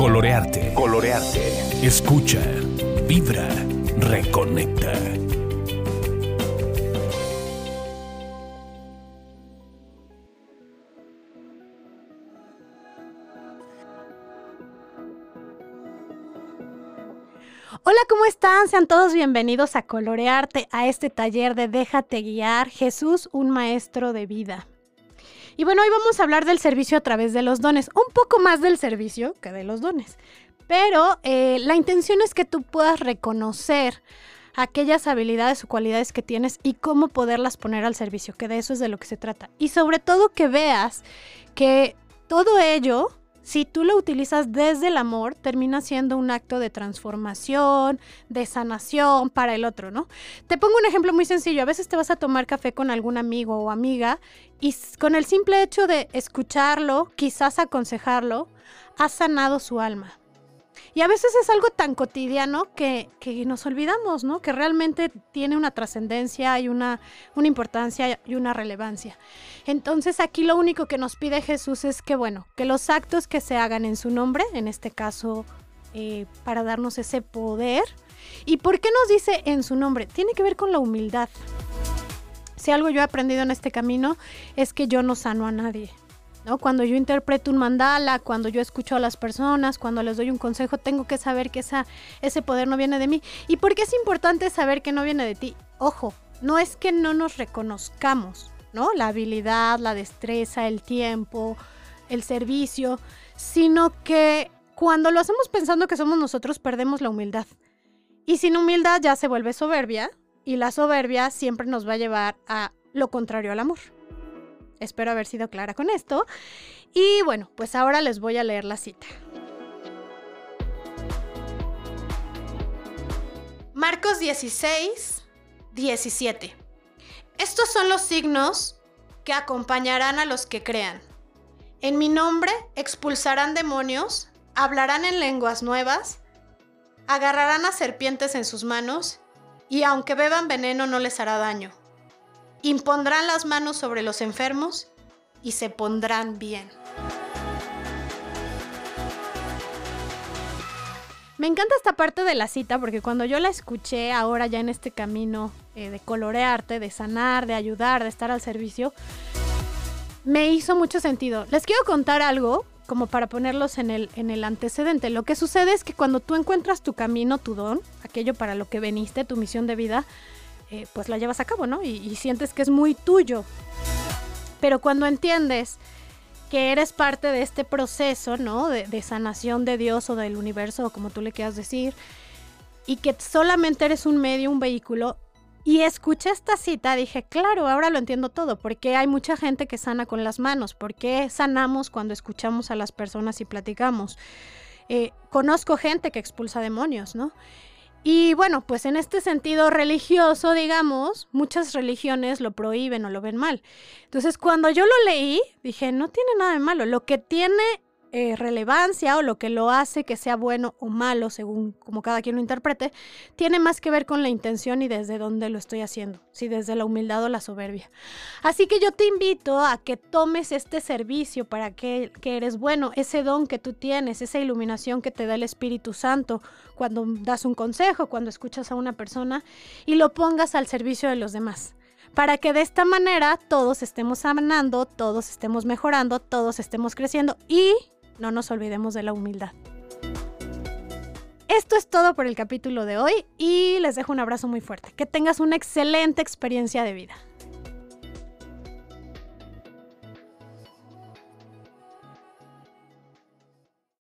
Colorearte. Colorearte. Escucha. Vibra. Reconecta. Hola, ¿cómo están? Sean todos bienvenidos a Colorearte, a este taller de Déjate guiar, Jesús, un maestro de vida. Y bueno, hoy vamos a hablar del servicio a través de los dones, un poco más del servicio que de los dones. Pero eh, la intención es que tú puedas reconocer aquellas habilidades o cualidades que tienes y cómo poderlas poner al servicio, que de eso es de lo que se trata. Y sobre todo que veas que todo ello si tú lo utilizas desde el amor, termina siendo un acto de transformación, de sanación para el otro, ¿no? Te pongo un ejemplo muy sencillo. A veces te vas a tomar café con algún amigo o amiga y con el simple hecho de escucharlo, quizás aconsejarlo, has sanado su alma. Y a veces es algo tan cotidiano que, nos olvidamos, ¿no? Que realmente tiene una trascendencia y una, una importancia y una relevancia. Entonces aquí lo único que nos pide Jesús es que, bueno, que los actos que se hagan en su nombre, en este caso eh, para darnos ese poder. ¿Y por qué nos dice en su nombre? Tiene que ver con la humildad. Si algo yo he aprendido en este camino es que yo no sano a nadie. ¿No? Cuando yo interpreto un mandala, cuando yo escucho a las personas, cuando les doy un consejo, tengo que saber que ese poder no viene de mí. ¿Y por qué es importante saber que no viene de ti? Ojo, no es que no nos reconozcamos, ¿no? La habilidad, la destreza, el tiempo, el servicio, sino que cuando lo hacemos pensando que somos nosotros, perdemos la humildad. Y sin humildad ya se vuelve soberbia, y la soberbia siempre nos va a llevar a lo contrario al amor. Espero haber sido clara con esto. Y bueno, pues ahora les voy a leer la cita. Marcos 16, 17. Estos son los signos que acompañarán a los que crean. En mi nombre expulsarán demonios, hablarán en lenguas nuevas, agarrarán a serpientes en sus manos, y aunque beban veneno no les hará daño impondrán las manos sobre los enfermos y se pondrán bien. Me encanta esta parte de la cita porque cuando yo la escuché ahora ya en este camino eh, de colorearte, de sanar, de ayudar, de estar al servicio, me hizo mucho sentido. Les quiero contar algo como para ponerlos en el, en el antecedente. Lo que sucede es que cuando tú encuentras tu camino, tu don, aquello para lo que veniste, tu misión de vida, eh, pues la llevas a cabo, ¿no? Y, sientes que es muy tuyo. Pero cuando entiendes que eres parte de este proceso, ¿no? De, de, sanación de Dios o del universo, o como tú le quieras decir, y que solamente eres un medio, un vehículo. Y escuché esta cita, dije, claro, ahora lo entiendo todo, porque hay mucha gente que sana con las manos, porque sanamos cuando escuchamos a las personas y platicamos. Eh, conozco gente que expulsa demonios, ¿no? Y bueno, pues en este sentido religioso, digamos, muchas religiones lo prohíben o lo ven mal. Entonces, cuando yo lo leí, dije, no tiene nada de malo. Lo que tiene eh, relevancia o lo que lo hace que sea bueno o malo, según como cada quien lo interprete, tiene más que ver con la intención y desde dónde lo estoy haciendo, si desde la humildad o la soberbia. Así que yo te invito a que tomes este servicio para que, que eres bueno, ese don que tú tienes, esa iluminación que te da el Espíritu Santo cuando das un consejo, cuando escuchas a una persona y lo pongas al servicio de los demás para que de esta manera todos estemos sanando, todos estemos mejorando, todos estemos creciendo y no nos olvidemos de la humildad. Esto es todo por el capítulo de hoy y les dejo un abrazo muy fuerte. Que tengas una excelente experiencia de vida.